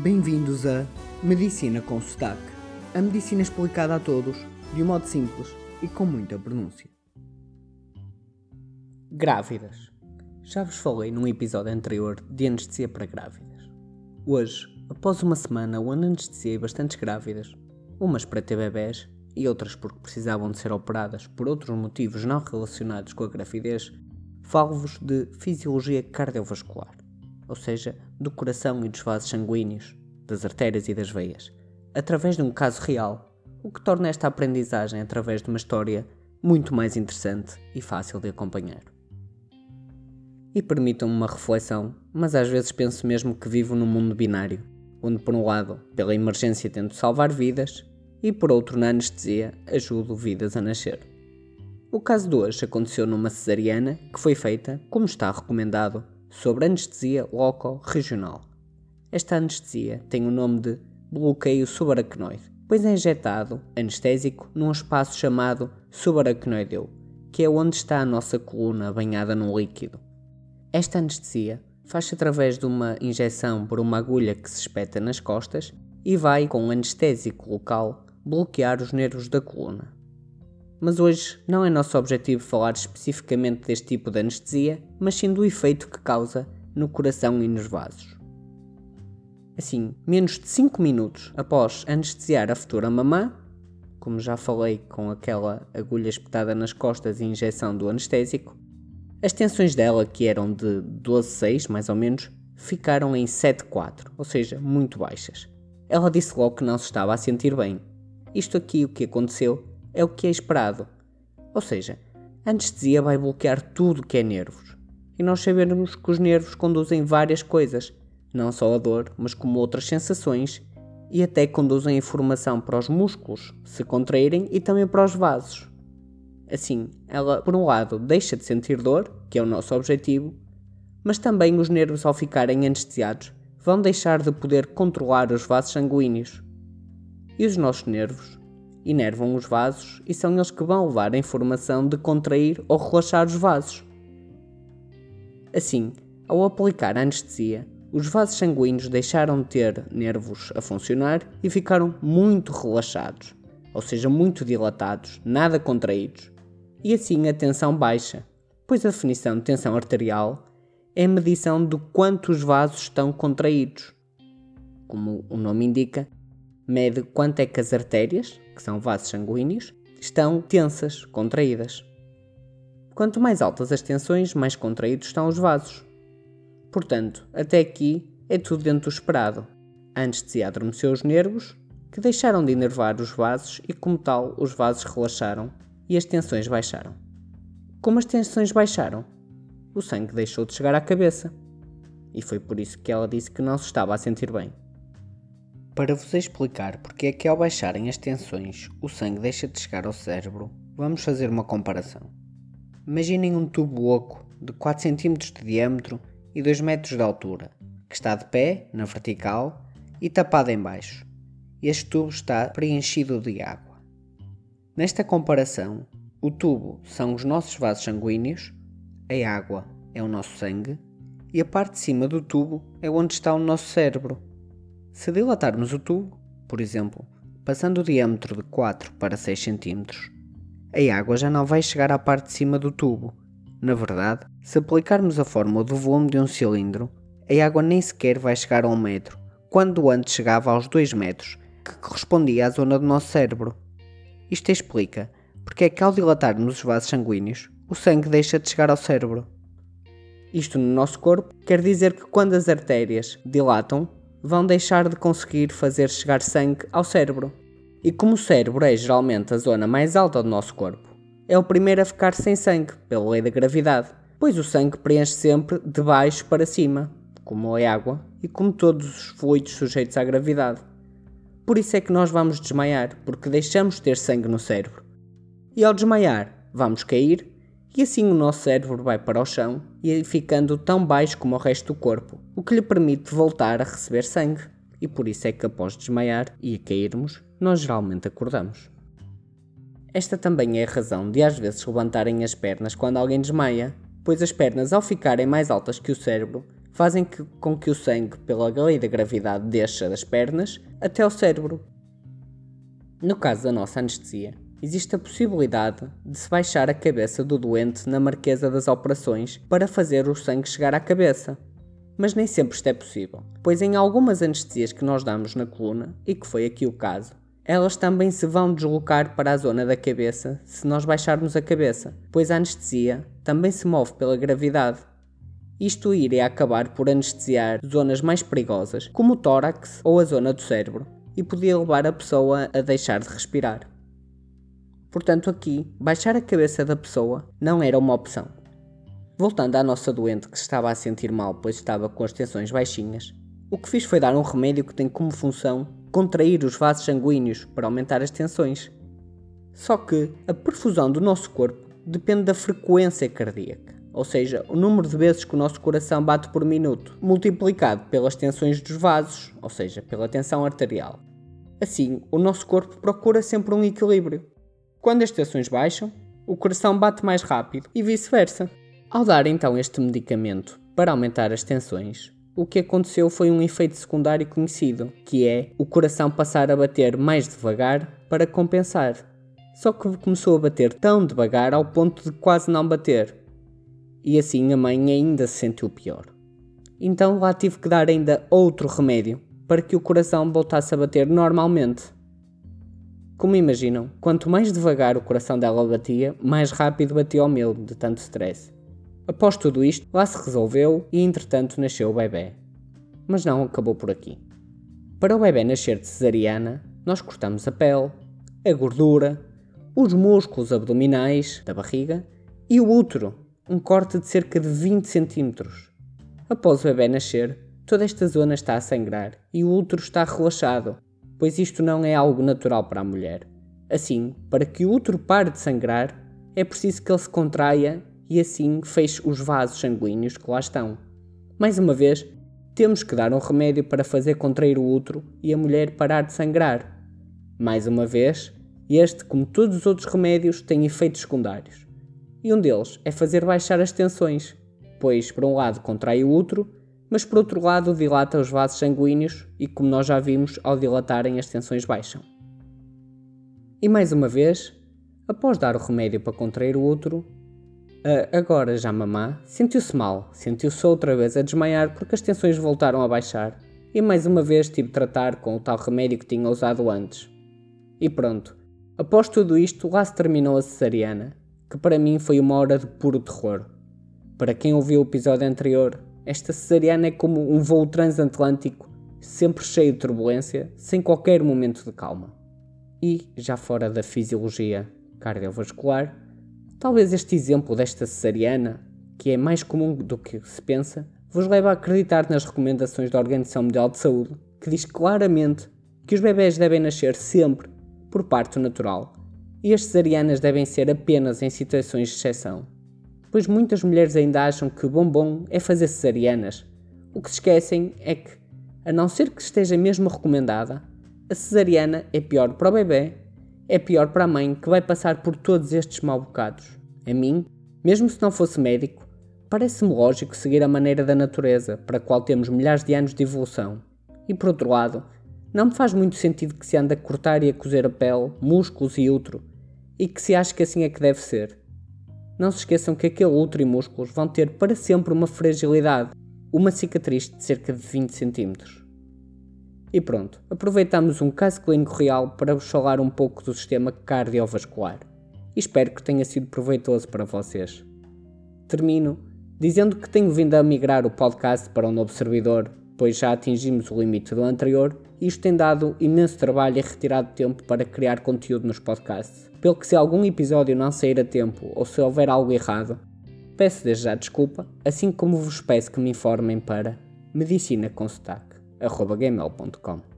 Bem-vindos a Medicina com Sotaque. A medicina explicada a todos, de um modo simples e com muita pronúncia. Grávidas. Já vos falei num episódio anterior de anestesia para grávidas. Hoje, após uma semana onde anestesiei bastantes grávidas, umas para ter bebés e outras porque precisavam de ser operadas por outros motivos não relacionados com a gravidez, falo-vos de fisiologia cardiovascular, ou seja, do coração e dos vasos sanguíneos, das artérias e das veias, através de um caso real, o que torna esta aprendizagem através de uma história muito mais interessante e fácil de acompanhar. E permitam-me uma reflexão, mas às vezes penso mesmo que vivo num mundo binário, onde por um lado, pela emergência tento salvar vidas e por outro, na anestesia, ajudo vidas a nascer. O caso de hoje aconteceu numa cesariana que foi feita, como está recomendado, sobre anestesia loco-regional. Esta anestesia tem o nome de bloqueio subaracnoide, pois é injetado anestésico num espaço chamado subaracnoideu, que é onde está a nossa coluna banhada num líquido. Esta anestesia faz-se através de uma injeção por uma agulha que se espeta nas costas e vai, com um anestésico local, bloquear os nervos da coluna. Mas hoje não é nosso objetivo falar especificamente deste tipo de anestesia, mas sim do efeito que causa no coração e nos vasos. Assim, menos de 5 minutos após anestesiar a futura mamã, como já falei com aquela agulha espetada nas costas e injeção do anestésico, as tensões dela, que eram de 12,6 mais ou menos, ficaram em 7,4, ou seja, muito baixas. Ela disse logo que não se estava a sentir bem. Isto aqui o que aconteceu é o que é esperado. Ou seja, a anestesia vai bloquear tudo que é nervos. E nós sabemos que os nervos conduzem várias coisas, não só a dor, mas como outras sensações, e até conduzem informação para os músculos se contraírem e também para os vasos. Assim, ela, por um lado, deixa de sentir dor, que é o nosso objetivo, mas também os nervos, ao ficarem anestesiados, vão deixar de poder controlar os vasos sanguíneos. E os nossos nervos inervam os vasos e são eles que vão levar a informação de contrair ou relaxar os vasos. Assim, ao aplicar a anestesia, os vasos sanguíneos deixaram de ter nervos a funcionar e ficaram muito relaxados, ou seja, muito dilatados, nada contraídos, e assim a tensão baixa, pois a definição de tensão arterial é a medição quanto os vasos estão contraídos. Como o nome indica, mede quanto é que as artérias, que são vasos sanguíneos, estão tensas, contraídas. Quanto mais altas as tensões, mais contraídos estão os vasos. Portanto, até aqui é tudo dentro do esperado. A anestesia adormeceu os nervos, que deixaram de inervar os vasos e, como tal, os vasos relaxaram e as tensões baixaram. Como as tensões baixaram, o sangue deixou de chegar à cabeça. E foi por isso que ela disse que não se estava a sentir bem. Para vos explicar porque é que ao baixarem as tensões o sangue deixa de chegar ao cérebro, vamos fazer uma comparação. Imaginem um tubo oco de 4 cm de diâmetro e 2 metros de altura, que está de pé, na vertical, e tapado em baixo. Este tubo está preenchido de água. Nesta comparação, o tubo são os nossos vasos sanguíneos, a água é o nosso sangue e a parte de cima do tubo é onde está o nosso cérebro. Se dilatarmos o tubo, por exemplo, passando o diâmetro de 4 para 6 cm, a água já não vai chegar à parte de cima do tubo. Na verdade, se aplicarmos a fórmula do volume de um cilindro, a água nem sequer vai chegar a 1 metro, quando antes chegava aos 2 metros, que correspondia à zona do nosso cérebro. Isto explica porque é que ao dilatarmos os vasos sanguíneos, o sangue deixa de chegar ao cérebro. Isto no nosso corpo quer dizer que quando as artérias dilatam, vão deixar de conseguir fazer chegar sangue ao cérebro. E como o cérebro é geralmente a zona mais alta do nosso corpo, é o primeiro a ficar sem sangue, pela lei da gravidade, pois o sangue preenche sempre de baixo para cima, como a água e como todos os fluidos sujeitos à gravidade. Por isso é que nós vamos desmaiar, porque deixamos de ter sangue no cérebro. E ao desmaiar, vamos cair e assim o nosso cérebro vai para o chão e ficando tão baixo como o resto do corpo, o que lhe permite voltar a receber sangue. E por isso é que após desmaiar e cairmos, nós geralmente acordamos. Esta também é a razão de às vezes levantarem as pernas quando alguém desmaia, pois as pernas ao ficarem mais altas que o cérebro fazem que, com que o sangue, pela lei da gravidade, deixa das pernas até ao cérebro. No caso da nossa anestesia, existe a possibilidade de se baixar a cabeça do doente na marquesa das operações para fazer o sangue chegar à cabeça. Mas nem sempre isto é possível, pois em algumas anestesias que nós damos na coluna, e que foi aqui o caso, elas também se vão deslocar para a zona da cabeça se nós baixarmos a cabeça, pois a anestesia também se move pela gravidade isto iria acabar por anestesiar zonas mais perigosas, como o tórax ou a zona do cérebro, e podia levar a pessoa a deixar de respirar. Portanto, aqui, baixar a cabeça da pessoa não era uma opção. Voltando à nossa doente que se estava a sentir mal pois estava com as tensões baixinhas, o que fiz foi dar um remédio que tem como função contrair os vasos sanguíneos para aumentar as tensões. Só que a perfusão do nosso corpo depende da frequência cardíaca ou seja, o número de vezes que o nosso coração bate por minuto, multiplicado pelas tensões dos vasos, ou seja, pela tensão arterial. Assim, o nosso corpo procura sempre um equilíbrio. Quando as tensões baixam, o coração bate mais rápido e vice-versa. Ao dar então este medicamento para aumentar as tensões, o que aconteceu foi um efeito secundário conhecido, que é o coração passar a bater mais devagar para compensar. Só que começou a bater tão devagar ao ponto de quase não bater, e assim a mãe ainda se sentiu pior. Então lá tive que dar ainda outro remédio para que o coração voltasse a bater normalmente. Como imaginam, quanto mais devagar o coração dela batia, mais rápido batia o meu de tanto stress. Após tudo isto, lá se resolveu e entretanto nasceu o bebê. Mas não acabou por aqui. Para o bebê nascer de cesariana, nós cortamos a pele, a gordura, os músculos abdominais da barriga e o útero, um corte de cerca de 20 cm. Após o bebê nascer, toda esta zona está a sangrar e o útero está relaxado, pois isto não é algo natural para a mulher. Assim, para que o útero pare de sangrar, é preciso que ele se contraia e assim feche os vasos sanguíneos que lá estão. Mais uma vez, temos que dar um remédio para fazer contrair o útero e a mulher parar de sangrar. Mais uma vez, este, como todos os outros remédios, tem efeitos secundários e um deles é fazer baixar as tensões, pois, por um lado, contrai o útero, mas por outro lado, dilata os vasos sanguíneos e, como nós já vimos, ao dilatarem, as tensões baixam. E mais uma vez, após dar o remédio para contrair o útero, a, agora já mamã sentiu-se mal, sentiu-se outra vez a desmaiar porque as tensões voltaram a baixar e mais uma vez tive de tratar com o tal remédio que tinha usado antes. E pronto, após tudo isto, lá se terminou a cesariana que para mim foi uma hora de puro terror. Para quem ouviu o episódio anterior, esta cesariana é como um voo transatlântico, sempre cheio de turbulência, sem qualquer momento de calma. E, já fora da fisiologia cardiovascular, talvez este exemplo desta cesariana, que é mais comum do que se pensa, vos leva a acreditar nas recomendações da Organização Mundial de Saúde, que diz claramente que os bebés devem nascer sempre por parto natural e as cesarianas devem ser apenas em situações de exceção, pois muitas mulheres ainda acham que bom bom é fazer cesarianas. O que se esquecem é que, a não ser que esteja mesmo recomendada, a cesariana é pior para o bebê, é pior para a mãe que vai passar por todos estes mal bocados. A mim, mesmo se não fosse médico, parece-me lógico seguir a maneira da natureza, para a qual temos milhares de anos de evolução. E por outro lado, não me faz muito sentido que se ande a cortar e a cozer a pele, músculos e útero, e que se acha que assim é que deve ser. Não se esqueçam que aquele útero e músculos vão ter para sempre uma fragilidade, uma cicatriz de cerca de 20 cm. E pronto, aproveitamos um caso clínico real para vos falar um pouco do sistema cardiovascular. E espero que tenha sido proveitoso para vocês. Termino dizendo que tenho vindo a migrar o podcast para um novo servidor, pois já atingimos o limite do anterior isto tem dado imenso trabalho e retirado tempo para criar conteúdo nos podcasts. Pelo que se algum episódio não sair a tempo ou se houver algo errado, peço desde já desculpa, assim como vos peço que me informem para medicinaconsotaque.gmail.com